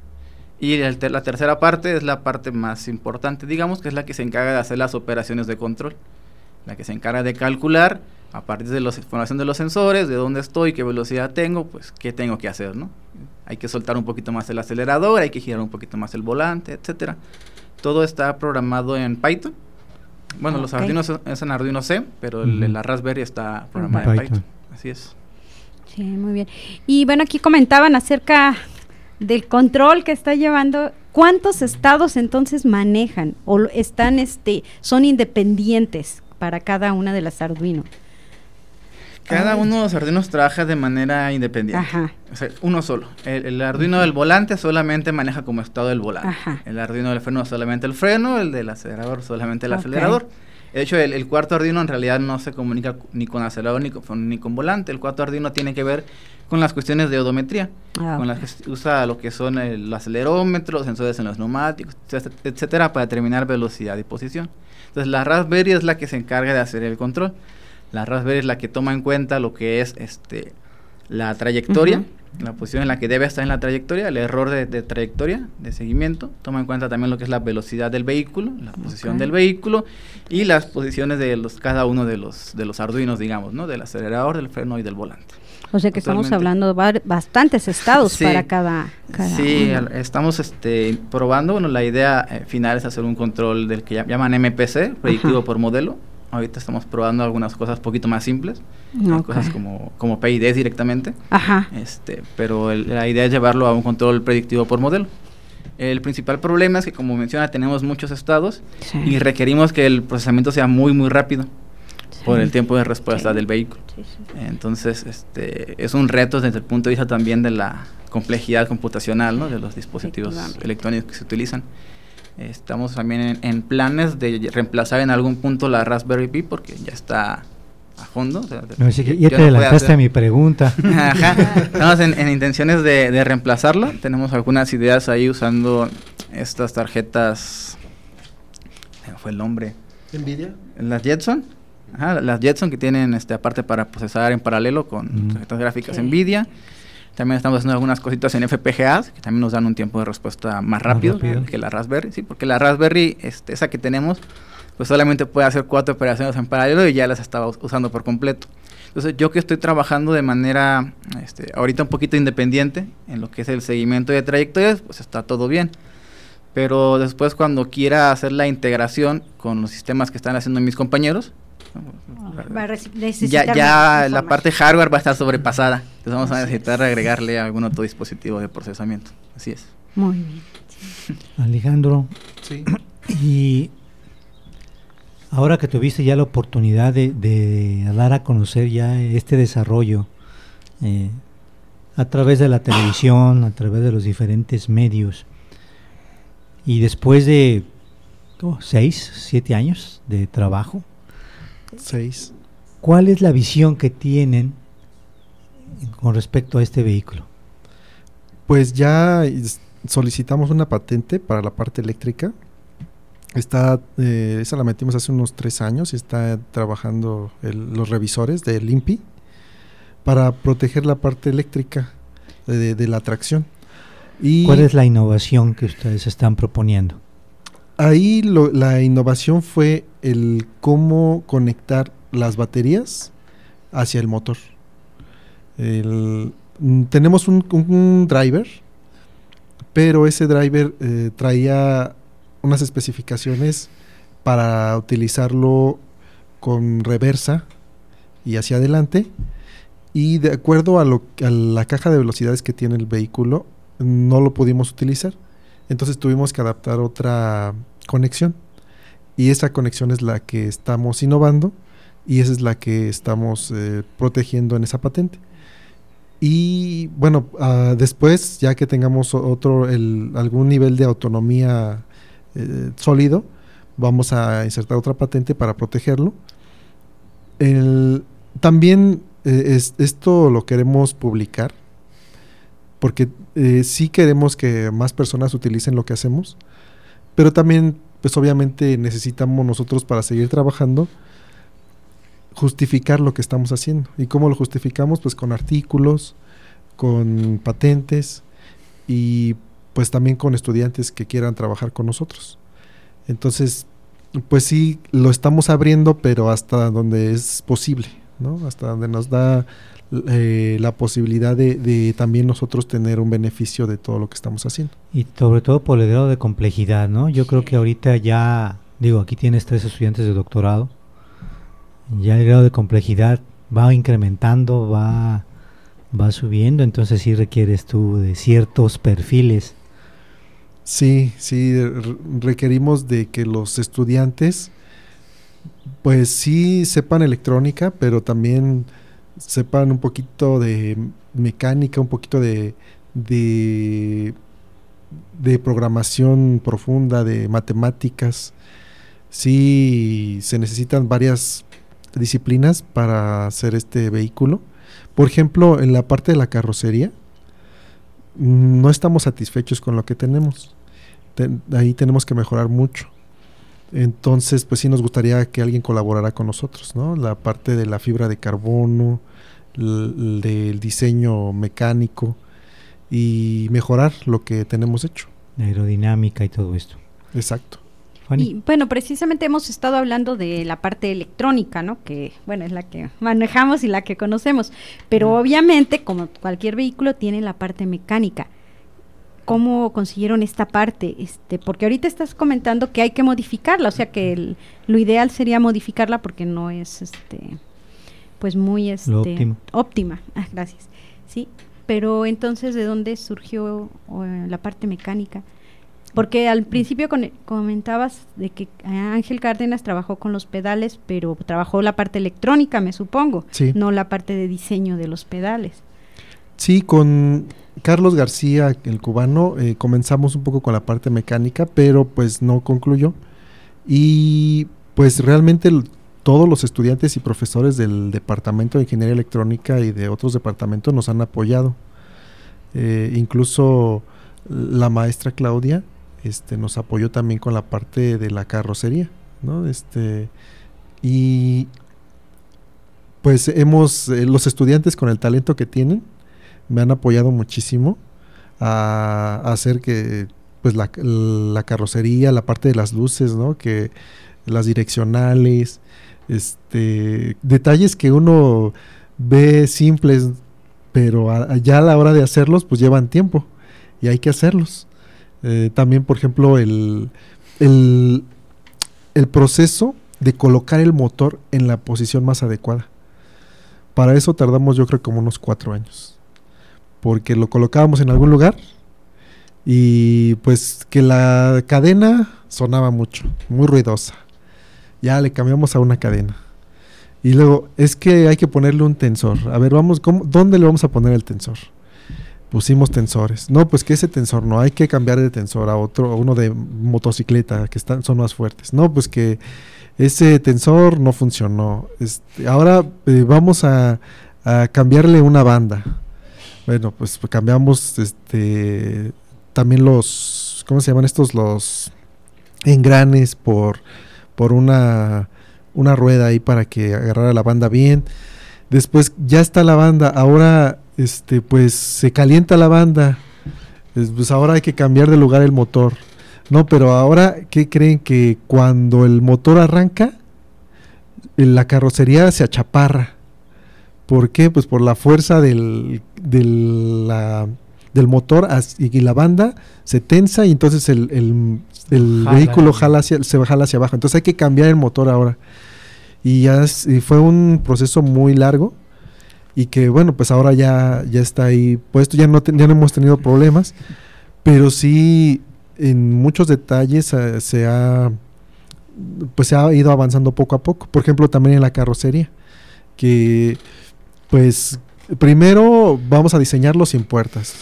Y el ter- la tercera parte es la parte más importante, digamos, que es la que se encarga de hacer las operaciones de control. La que se encarga de calcular, a partir de la información de los sensores, de dónde estoy, qué velocidad tengo, pues qué tengo que hacer, ¿no? Hay que soltar un poquito más el acelerador, hay que girar un poquito más el volante, etcétera. Todo está programado en Python. Bueno, los Ok. Arduinos es- en Arduino C, pero el- Ujú. la Raspberry está programada en Python. Python. Así es. Sí, muy bien. Y bueno, aquí comentaban acerca del control que está llevando. ¿Cuántos estados entonces manejan o están, este, son independientes para cada una de las Arduino? Cada Ay. uno de los Arduinos trabaja de manera independiente. Ajá. O sea, uno solo. El, el Arduino del volante solamente maneja como estado el volante. Ajá. El Arduino del freno solamente el freno, el del acelerador solamente el acelerador. De hecho, el, el cuarto Arduino en realidad no se comunica ni con acelerador ni con, ni con volante. El cuarto Arduino tiene que ver con las cuestiones de odometría, Ah, con las que usa lo que son el acelerómetro, los sensores en los neumáticos, etc- etcétera, para determinar velocidad y posición. Entonces, la Raspberry es la que se encarga de hacer el control. La Raspberry es la que toma en cuenta lo que es este la trayectoria. La posición en la que debe estar en la trayectoria, el error de, de trayectoria, de seguimiento. Toma en cuenta también lo que es la velocidad del vehículo, la posición del vehículo y las posiciones de los cada uno de los de los arduinos, digamos, ¿no? Del acelerador, del freno y del volante. O sea que estamos hablando de bastantes estados Sí. para cada, cada Sí, uno. estamos este, probando. Bueno, la idea eh, final es hacer un control del que llam- llaman MPC, predictivo por modelo. Ahorita estamos probando algunas cosas poquito más simples, cosas como, como PIDs directamente. Ajá. Este, pero el- la idea es llevarlo a un control predictivo por modelo. El principal problema es que, como menciona, tenemos muchos estados Sí. y requerimos que el procesamiento sea muy, muy rápido por el tiempo de respuesta Sí. del vehículo. Entonces, este, es un reto desde el punto de vista también de la complejidad computacional ¿no? de los dispositivos electrónicos que se utilizan. Estamos también en, planes de reemplazar en algún punto la Raspberry Pi porque ya está a fondo. ya te adelantaste a mi pregunta. Estamos en, intenciones de, de, reemplazarla. Tenemos algunas ideas ahí usando estas tarjetas. fue el nombre? ¿Nvidia? Las Jetson. las Jetson que tienen este aparte para procesar en paralelo con tarjetas gráficas Nvidia. También estamos haciendo algunas cositas en FPGA, que también nos dan un tiempo de respuesta más rápido, que la Raspberry, sí, porque la Raspberry, este, esa que tenemos, pues solamente puede hacer cuatro operaciones en paralelo y ya las estaba usando por completo. Entonces, yo que estoy trabajando de manera, este, ahorita un poquito independiente en lo que es el seguimiento de trayectorias, pues está todo bien. Pero después cuando quiera hacer la integración con los sistemas que están haciendo mis compañeros, ya, ya la parte hardware va a estar sobrepasada. Entonces vamos a necesitar agregarle algún otro dispositivo de procesamiento. Así es. Muy bien. Alejandro. Sí. Y ahora que tuviste ya la oportunidad de, dar a conocer ya este desarrollo eh, a través de la televisión, a través de los diferentes medios, y después de seis, siete años de trabajo, Seis. ¿Cuál es la visión que tienen con respecto a este vehículo? Pues ya solicitamos una patente para la parte eléctrica. Está, eh, esa la metimos hace unos tres años y está trabajando los revisores del INPI para proteger la parte eléctrica de, la tracción. Y ¿Cuál es la innovación que ustedes están proponiendo? Ahí la innovación fue el cómo conectar las baterías hacia el motor. Mm, tenemos un, driver, pero ese driver eh, traía unas especificaciones para utilizarlo con reversa y hacia adelante. Y de acuerdo a, lo, a la caja de velocidades que tiene el vehículo, no lo pudimos utilizar. Entonces tuvimos que adaptar otra conexión. Y esa conexión es la que estamos innovando y esa es la que estamos eh, protegiendo en esa patente. Y bueno, ah, después, ya que tengamos otro, algún nivel de autonomía eh, sólido, vamos a insertar otra patente para protegerlo. también eh, esto lo queremos publicar porque sí queremos que más personas utilicen lo que hacemos, pero también pues obviamente necesitamos nosotros para seguir trabajando justificar lo que estamos haciendo. ¿Y cómo lo justificamos? Pues con artículos, con patentes y pues también con estudiantes que quieran trabajar con nosotros. Entonces, pues sí, lo estamos abriendo, pero hasta donde es posible, ¿no? Hasta donde nos da eh, la posibilidad de, también nosotros tener un beneficio de todo lo que estamos haciendo. Y sobre todo por el grado de complejidad, ¿no? Yo creo que ahorita ya, digo, aquí tienes tres estudiantes de doctorado, ya el grado de complejidad va incrementando, va, va subiendo, entonces sí requieres tú de ciertos perfiles. Sí, sí, requerimos de que los estudiantes, pues sí sepan electrónica, pero también sepan un poquito de mecánica, un poquito de, de, programación profunda, de matemáticas. Sí, se necesitan varias disciplinas para hacer este vehículo. Por ejemplo, en la parte de la carrocería, no estamos satisfechos con lo que tenemos. ahí tenemos que mejorar mucho. Entonces, pues sí nos gustaría que alguien colaborara con nosotros, ¿no? La parte de la fibra de carbono, del diseño mecánico y mejorar lo que tenemos hecho. La aerodinámica y todo esto. Exacto. Y bueno, precisamente hemos estado hablando de la parte electrónica, ¿no? Que, bueno, es la que manejamos y la que conocemos. Pero obviamente, como cualquier vehículo, tiene la parte mecánica. ¿Cómo consiguieron esta parte? Este, porque ahorita estás comentando que hay que modificarla, o sea que lo ideal sería modificarla porque no es este pues muy este, óptima. Ah, gracias. Sí, pero entonces ¿de dónde surgió la parte mecánica? Porque al principio comentabas de que Ángel Cárdenas trabajó con los pedales, pero trabajó la parte electrónica, me supongo, no la parte de diseño de los pedales. Sí, con Carlos García, el cubano, eh, comenzamos un poco con la parte mecánica, pero pues no concluyó. Y pues realmente todos los estudiantes y profesores del Departamento de Ingeniería Electrónica y de otros departamentos nos han apoyado. Eh, incluso la maestra Claudia este, nos apoyó también con la parte de la carrocería, ¿no? Este, y pues hemos, eh, los estudiantes con el talento que tienen, me han apoyado muchísimo a, hacer que pues la, la, carrocería, la parte de las luces, ¿no? Que las direccionales, este, detalles que uno ve simples, pero ya a la hora de hacerlos, pues llevan tiempo y hay que hacerlos. Eh, también, por ejemplo, el, el, el proceso de colocar el motor en la posición más adecuada. Para eso tardamos yo creo como unos cuatro años. Porque lo colocábamos en algún lugar y pues que la cadena sonaba mucho, muy ruidosa. Ya le cambiamos a una cadena. Y luego, es que hay que ponerle un tensor. A ver, vamos, ¿cómo, ¿dónde le vamos a poner el tensor? Pusimos tensores. No, pues que ese tensor no, hay que cambiar de tensor a otro, a uno de motocicleta, que están, son más fuertes. No, pues que ese tensor no funcionó. Este, ahora eh, vamos a, cambiarle una banda. Bueno, pues cambiamos este también los, ¿cómo se llaman estos? Los engranes por por una, una rueda ahí para que agarrara la banda bien. Después ya está la banda, ahora este pues se calienta la banda. Pues ahora hay que cambiar de lugar el motor. No, pero ahora, ¿qué creen que cuando el motor arranca, la carrocería se achaparra? ¿Por qué? Pues por la fuerza del, del, del motor y la banda se tensa y entonces el, el vehículo jala hacia, se jala hacia abajo. Entonces hay que cambiar el motor ahora. Y ya fue un proceso muy largo y que bueno, pues ahora ya, ya está ahí puesto, ya no, ya no hemos tenido problemas, pero sí en muchos detalles eh, se ha pues se ha ido avanzando poco a poco. Por ejemplo, también en la carrocería, que pues primero vamos a diseñarlo sin puertas.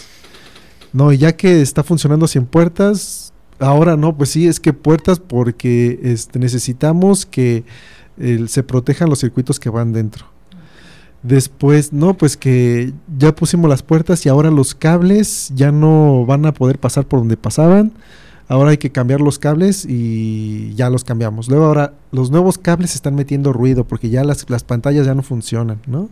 No, y ya que está funcionando sin puertas, Ahora no, pues sí, es que puertas porque este, necesitamos que se protejan los circuitos que van dentro. Después, no, pues que ya pusimos las puertas y ahora los cables ya no van a poder pasar por donde pasaban. Ahora hay que cambiar los cables y ya los cambiamos. Luego ahora los nuevos cables están metiendo ruido porque ya las, las pantallas ya no funcionan, ¿no?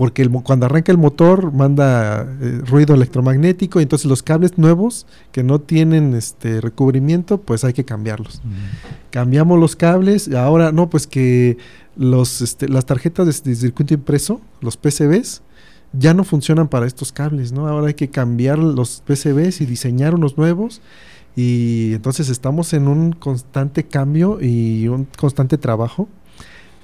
Porque cuando arranca el motor manda eh, ruido electromagnético y entonces los cables nuevos que no tienen este recubrimiento pues hay que cambiarlos. Cambiamos los cables y ahora no pues que los este, las tarjetas de, circuito impreso los PCBs ya no funcionan para estos cables no ahora hay que cambiar los PCBs y diseñar unos nuevos y entonces estamos en un constante cambio y un constante trabajo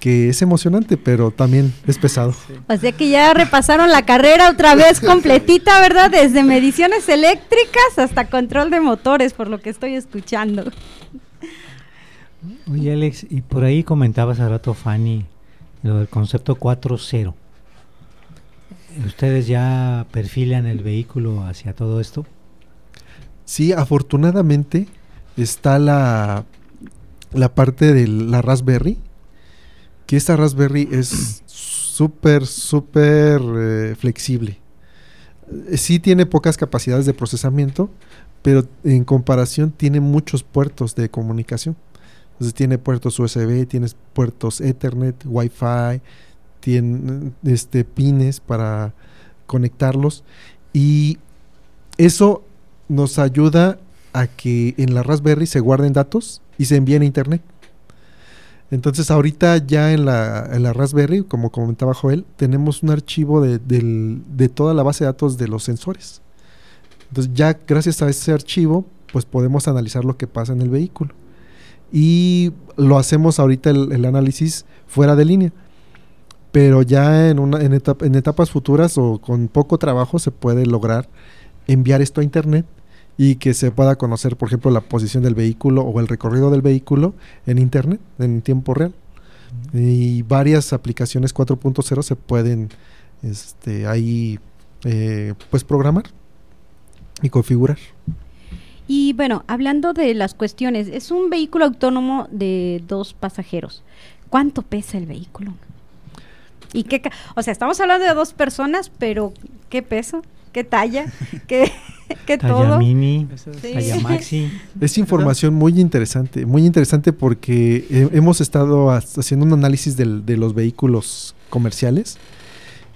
que es emocionante, pero también es pesado. O sea que ya repasaron la carrera otra vez completita, ¿verdad? Desde mediciones eléctricas hasta control de motores, por lo que estoy escuchando. Oye, Alex, y por ahí comentabas hace rato, Fanny, lo del concepto 4.0. ¿Ustedes ya perfilan el vehículo hacia todo esto? Sí, afortunadamente está la, la parte de la Raspberry, que esta Raspberry es súper, súper eh, flexible. Eh, sí tiene pocas capacidades de procesamiento, pero en comparación tiene muchos puertos de comunicación. Entonces tiene puertos USB, tiene puertos Ethernet, Wi-Fi, tiene este, pines para conectarlos. Y eso nos ayuda a que en la Raspberry se guarden datos y se envíen a Internet. Entonces ahorita ya en la, en la Raspberry, como comentaba Joel, tenemos un archivo de, de, toda la base de datos de los sensores. Entonces ya gracias a ese archivo, pues podemos analizar lo que pasa en el vehículo. Y lo hacemos ahorita el, análisis fuera de línea. Pero ya en, una, en, en etapas futuras o con poco trabajo se puede lograr enviar esto a internet y que se pueda conocer, por ejemplo, la posición del vehículo o el recorrido del vehículo en Internet, en tiempo real. Y varias aplicaciones 4.0 se pueden este, ahí eh, pues programar y configurar. Y bueno, hablando de las cuestiones, es un vehículo autónomo de dos pasajeros. ¿Cuánto pesa el vehículo? ¿Y qué, o sea, estamos hablando de dos personas, pero ¿qué peso? ¿Qué talla? ¿Qué, qué talla todo? mini, talla maxi. Es información muy interesante, muy interesante porque hemos estado haciendo un análisis de los vehículos comerciales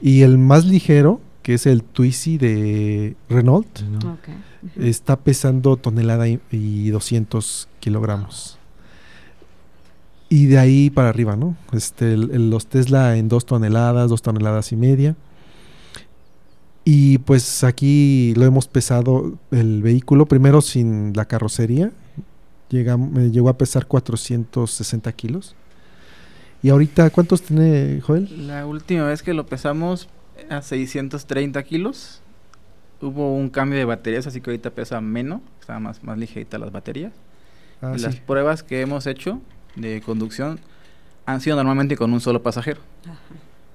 y el más ligero, que es el Twizy de Renault, está pesando tonelada y, 200 kilogramos. Y de ahí para arriba, ¿no? Este, los Tesla en dos toneladas, dos toneladas y media. Y pues aquí lo hemos pesado el vehículo, primero sin la carrocería, llega, llegó a pesar 460 kilos. ¿Y ahorita cuántos tiene Joel? La última vez que lo pesamos a 630 kilos. Hubo un cambio de baterías, así que ahorita pesa menos, estaba más, más ligerita las baterías. Ah, y las pruebas que hemos hecho de conducción han sido normalmente con un solo pasajero.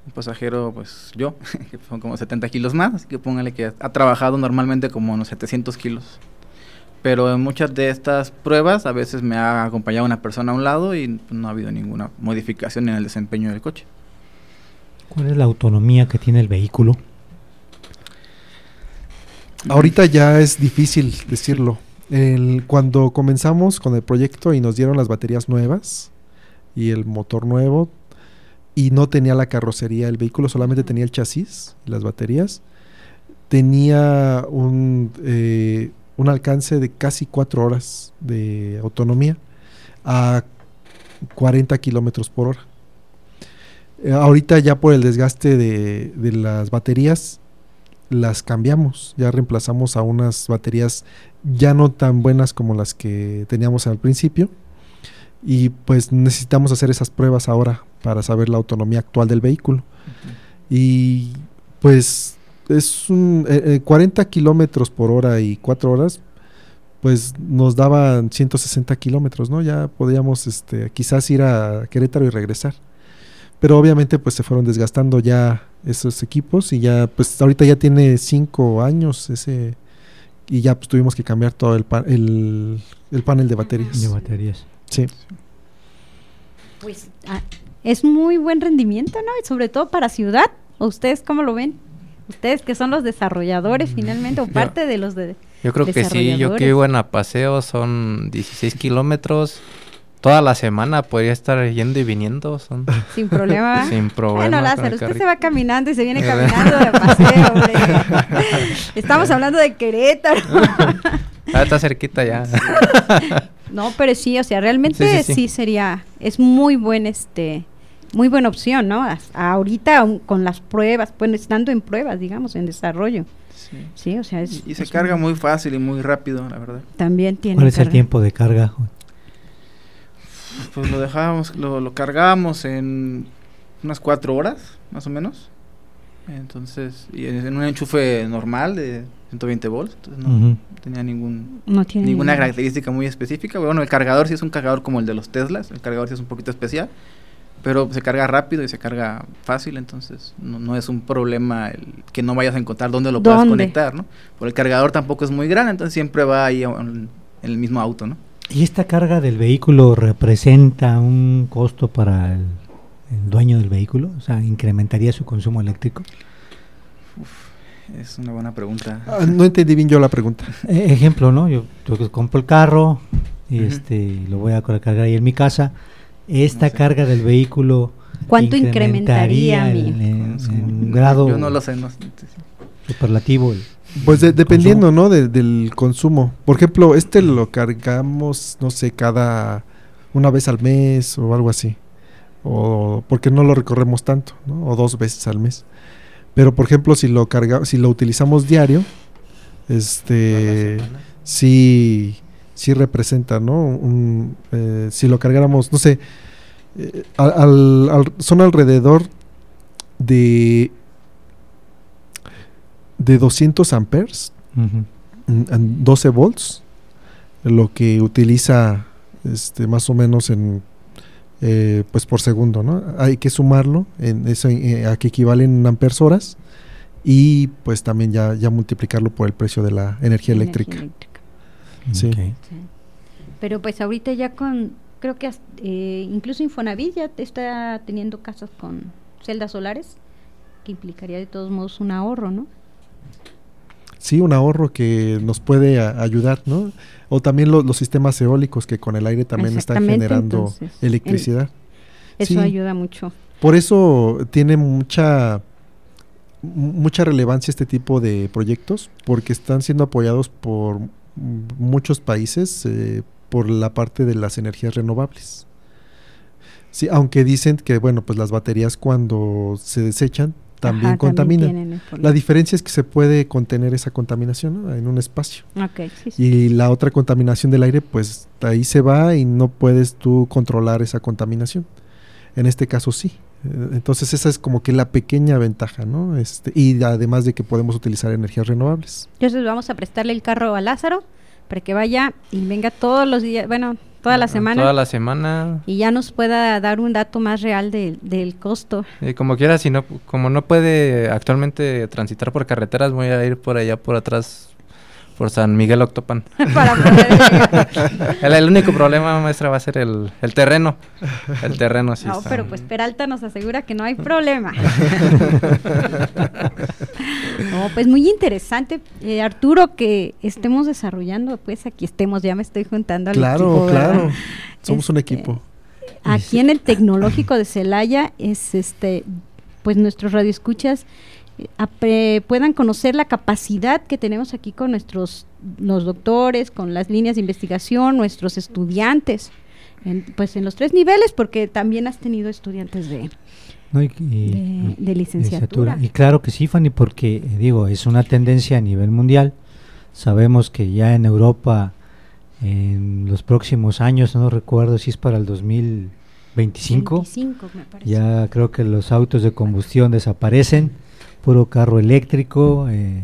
Un pasajero, pues yo, que son como 70 kilos más, así que póngale que ha trabajado normalmente como unos 700 kilos. Pero en muchas de estas pruebas a veces me ha acompañado una persona a un lado y no ha habido ninguna modificación en el desempeño del coche. ¿Cuál es la autonomía que tiene el vehículo? Ahorita ya es difícil decirlo. cuando comenzamos con el proyecto y nos dieron las baterías nuevas y el motor nuevo y no tenía la carrocería, el vehículo solamente tenía el chasis y las baterías, tenía un, eh, un alcance de casi cuatro horas de autonomía a 40 kilómetros por hora. Eh, ahorita ya por el desgaste de, las baterías las cambiamos, ya reemplazamos a unas baterías ya no tan buenas como las que teníamos al principio y pues necesitamos hacer esas pruebas ahora para saber la autonomía actual del vehículo. Y pues es un 40 eh, eh, kilómetros por hora y 4 horas, pues nos daban 160 kilómetros, ¿no? Ya podríamos este, quizás ir a Querétaro y regresar. Pero obviamente pues se fueron desgastando ya esos equipos y ya pues ahorita ya tiene cinco años ese y ya pues tuvimos que cambiar todo el, el, panel de baterías. De baterías. Sí. Pues ah, es muy buen rendimiento, ¿no? Y sobre todo para ciudad. ¿Ustedes cómo lo ven? Ustedes que son los desarrolladores mm, finalmente o parte de los de... Yo creo que sí, yo que vivo en Apaseo son 16 kilómetros toda la semana podría estar yendo y viniendo. Son... Sin problema. Sin problema. Bueno, Lázaro, usted se va caminando y se viene caminando de paseo, hombre. Estamos hablando de Querétaro. ah, está cerquita ya. No, pero sí, o sea, realmente sí, sería, es muy buen este muy buena opción, ¿no? ahorita con las pruebas, bueno, estando en pruebas, digamos, en desarrollo. Sí. o sea, es, y, se carga muy... fácil y muy rápido, la verdad. También tiene. ¿Cuál es el tiempo de carga? Pues lo dejábamos, lo, lo cargábamos en unas cuatro horas, más o menos. Entonces, y en un enchufe normal de 120 volts, entonces no tenía ningún ninguna característica muy específica. Bueno, el cargador sí es un cargador como el de los Teslas, el cargador sí es un poquito especial, pero se carga rápido y se carga fácil, entonces no, no es un problema el que no vayas a encontrar dónde lo puedas conectar, ¿no? Por el cargador tampoco es muy grande, entonces siempre va ahí en el mismo auto, ¿no? ¿Y esta carga del vehículo representa un costo para el, dueño del vehículo? O sea, ¿incrementaría su consumo eléctrico? Es una buena pregunta. Ah, no entendí bien yo la pregunta. E, ejemplo, ¿no? Yo, compro el carro y este lo voy a cargar ahí en mi casa. Esta carga del vehículo ¿Cuánto incrementaría, en, un grado yo no lo sé, superlativo el, pues dependiendo, ¿no? del consumo. Por ejemplo, este lo cargamos, no sé, cada una vez al mes o algo así. O porque no lo recorremos tanto, ¿no? O dos veces al mes. Pero por ejemplo, si lo carga, si lo utilizamos diario, este sí, sí representa, ¿no? Eh, si lo cargáramos, no sé, eh, son alrededor de de 200 amperes, 12 volts, lo que utiliza este, más o menos en eh, pues por segundo, ¿no? Hay que sumarlo en eso eh, a que equivalen amperes horas y pues también ya, ya multiplicarlo por el precio de la energía, eléctrica. Sí. Pero pues ahorita ya con, creo que eh, incluso Infonavit ya está teniendo casas con celdas solares, que implicaría de todos modos un ahorro, ¿no? Sí, un ahorro que nos puede ayudar, ¿no? O también los sistemas eólicos que con el aire también están generando electricidad. eso ayuda mucho. Por eso tiene mucha mucha relevancia este tipo de proyectos porque están siendo apoyados por muchos países eh, por la parte de las energías renovables. Sí, aunque dicen que bueno, pues las baterías cuando se desechan también contaminan. la diferencia es que se puede contener esa contaminación en un espacio. Y la otra contaminación del aire, pues ahí se va y no puedes tú controlar esa contaminación. En este caso sí. Entonces esa es como que la pequeña ventaja, ¿no? Este, y además de que podemos utilizar energías renovables. Entonces vamos a prestarle el carro a Lázaro para que vaya y venga todos los días, bueno, toda la semana. Toda la semana. Y ya nos pueda dar un dato más real del costo. como quiera, si no, como no puede actualmente transitar por carreteras, voy a ir por allá por atrás por San Miguel Octopan. Para el, único problema, maestra, va a ser el, terreno. El terreno, sí. No, pero pues Peralta nos asegura que no hay problema. no, pues muy interesante, eh, Arturo, que estemos desarrollando, pues aquí estemos, ya me estoy juntando al claro, Claro, Somos un este, equipo. Aquí en el Tecnológico de Celaya es este, pues nuestros radioescuchas puedan conocer la capacidad que tenemos aquí con nuestros los doctores, con las líneas de investigación, nuestros estudiantes, pues en los tres niveles, porque también has tenido estudiantes de, de, licenciatura. Y claro que sí, Fanny, porque digo, es una tendencia a nivel mundial. Sabemos que ya en Europa, en los próximos años, no recuerdo si es para el 2025, 25, me parece. ya creo que los autos de combustión desaparecen puro carro eléctrico, eh,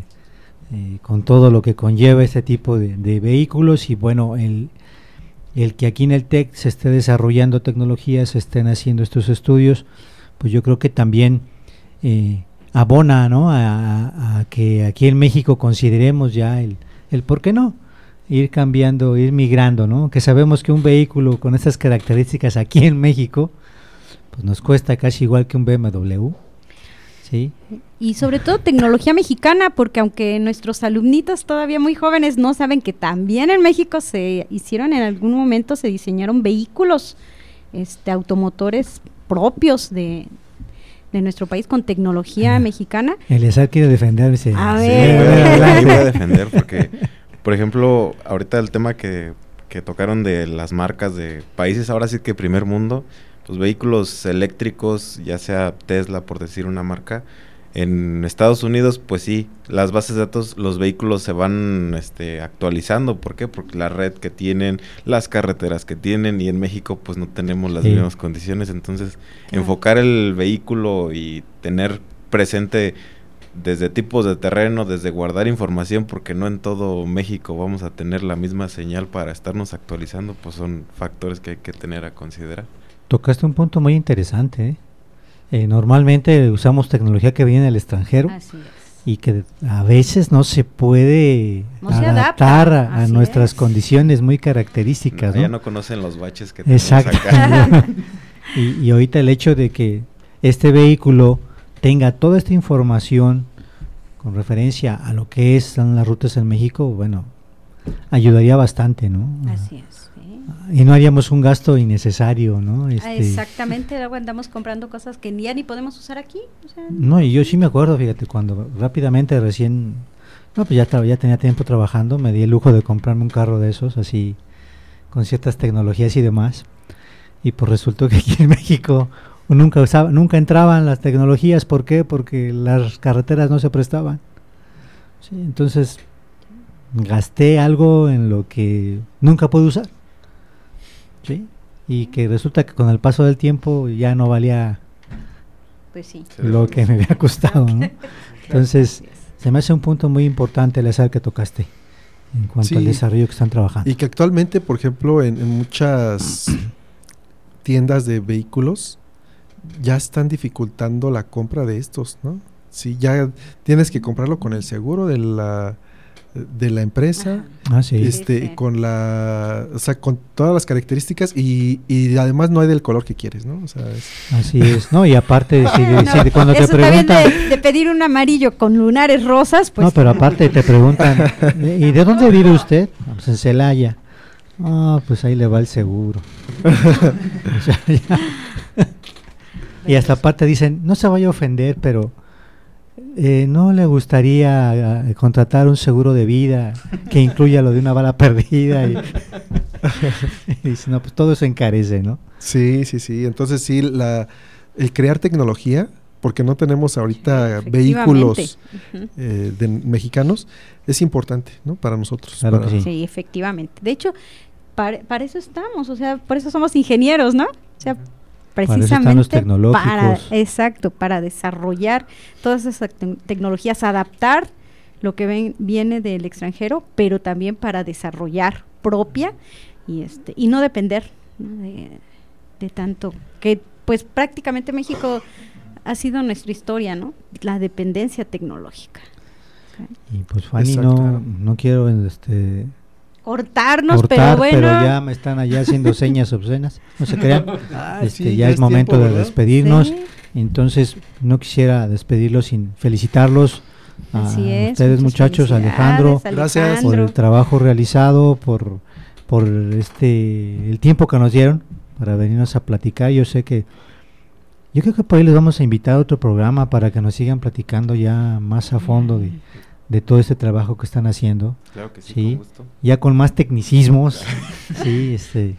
eh, con todo lo que conlleva este tipo de, vehículos y bueno, el, el, que aquí en el TEC se esté desarrollando tecnologías, se estén haciendo estos estudios, pues yo creo que también eh, abona ¿no? A, que aquí en México consideremos ya el, el por qué no ir cambiando, ir migrando, ¿no? Que sabemos que un vehículo con estas características aquí en México, pues nos cuesta casi igual que un BMW, ¿sí? y sobre todo tecnología mexicana, porque aunque nuestros alumnitos todavía muy jóvenes no saben que también en México se hicieron en algún momento, se diseñaron vehículos este, automotores propios de, nuestro país con tecnología mexicana. Eleazar quiere defenderse. A ver. voy a defender porque, por ejemplo, ahorita el tema que, que tocaron de las marcas de países, ahora sí que primer mundo, pues vehículos eléctricos, ya sea Tesla por decir una marca, en Estados Unidos, pues sí, las bases de datos, los vehículos se van este, actualizando. ¿Por qué? Porque la red que tienen, las carreteras que tienen, y en México pues no tenemos las mismas condiciones. Entonces, enfocar el vehículo y tener presente desde tipos de terreno, desde guardar información, porque no en todo México vamos a tener la misma señal para estarnos actualizando, pues son factores que hay que tener a considerar. Tocaste un punto muy interesante, ¿eh? Eh, normalmente usamos tecnología que viene del extranjero y que a veces no se puede adaptar a, nuestras condiciones muy características. Ya no conocen los baches que tenemos y, y ahorita el hecho de que este vehículo tenga toda esta información con referencia a lo que es, son las rutas en México, bueno, ayudaría bastante, ¿no? Así es y no haríamos un gasto innecesario, ¿no? Ah, este, Exactamente, luego andamos comprando cosas que ya ni podemos usar aquí. no, y yo sí me acuerdo, fíjate, cuando rápidamente recién, no, pues ya, ya tenía tiempo trabajando, me di el lujo de comprarme un carro de esos, así, con ciertas tecnologías y demás. Y pues resultó que aquí en México nunca usaba, nunca entraban las tecnologías, ¿por qué? Porque las carreteras no se prestaban. Sí, entonces gasté algo en lo que nunca pude usar. ¿Sí? Y que resulta que con el paso del tiempo ya no valía pues lo que me había costado, ¿no? Entonces, se me hace un punto muy importante el azar que tocaste en cuanto al desarrollo que están trabajando. Y que actualmente, por ejemplo, en, muchas tiendas de vehículos ya están dificultando la compra de estos, ¿no? Sí, ya tienes que comprarlo con el seguro de la de la empresa, ah, sí. este, con la, o sea, con todas las características y, y además no hay del color que quieres, ¿no? O sea, Así es, ¿no? Y aparte, si, cuando te preguntan... De, pedir un amarillo con lunares rosas, pues... No, pero aparte te preguntan, ¿y de dónde vive usted? Pues en Celaya. Ah, pues ahí le va el seguro. y hasta aparte dicen, no se vaya a ofender, pero eh, ¿no le gustaría eh, contratar un seguro de vida que incluya lo de una bala perdida? Y, dice, no, pues todo se encarece, ¿no? Sí, sí, sí. Entonces sí, la, el crear tecnología, porque no tenemos ahorita vehículos eh, de mexicanos, es importante, ¿no? Para nosotros. sí. sí. efectivamente. De hecho, para, para, eso estamos, o sea, por eso somos ingenieros, ¿no? O sea, precisamente para, exacto, para desarrollar todas esas tecnologías, adaptar lo que ven, viene del extranjero, pero también para desarrollar propia y este y no depender de, tanto que pues prácticamente México ha sido nuestra historia, ¿no? La dependencia tecnológica. Y pues Fanny, no, no quiero este cortarnos, pero bueno. Pero ya me están allá haciendo señas obscenas, no se crean. Ah, este, ya es, momento de despedirnos. Entonces, no quisiera despedirlos sin felicitarlos a ustedes, muchachos, Alejandro, gracias por el trabajo realizado, por, por este el tiempo que nos dieron para venirnos a platicar. Yo sé que yo creo que por ahí les vamos a invitar a otro programa para que nos sigan platicando ya más a fondo de de todo este trabajo que están haciendo. Claro que sí, ya con más tecnicismos, sí, este,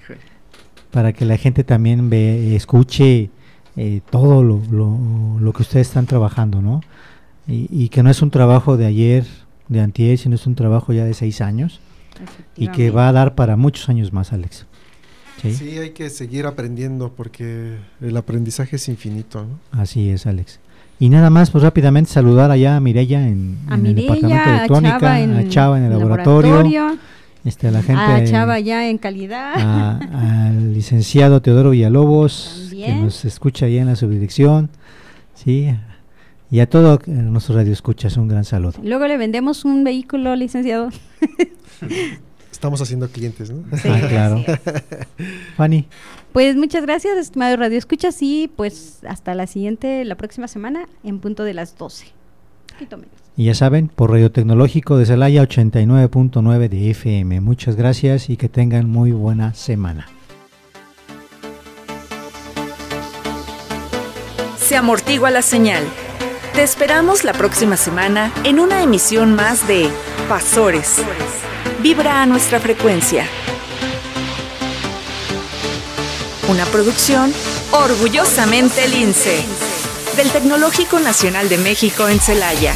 para que la gente también ve, escuche eh, todo lo, lo, que ustedes están trabajando, ¿no? Y, que no es un trabajo de ayer, de antier, sino es un trabajo ya de seis años y que va a dar para muchos años más, Alex. Sí, sí hay que seguir aprendiendo porque el aprendizaje es infinito. ¿no? Así es, Alex. Y nada más, pues rápidamente saludar allá a Mirella en, el departamento de electrónica, a Chava en, el laboratorio, este, a la gente. A Chava ya en calidad. al licenciado Teodoro Villalobos, que nos escucha allá en la subdirección. Sí, y a todo nuestro radio escuchas un gran saludo. Luego le vendemos un vehículo, licenciado. Estamos haciendo clientes, ¿no? Sí, ah, claro. Fanny. Pues muchas gracias, estimado Radio Escuchas, y pues hasta la siguiente, la próxima semana, en punto de las 12. Y ya saben, por Radio Tecnológico de Celaya 89.9 de FM. Muchas gracias y que tengan muy buena semana. Se amortigua la señal. Te esperamos la próxima semana en una emisión más de Pasores. Vibra a nuestra frecuencia una producción orgullosamente Lince del Tecnológico Nacional de México en Celaya.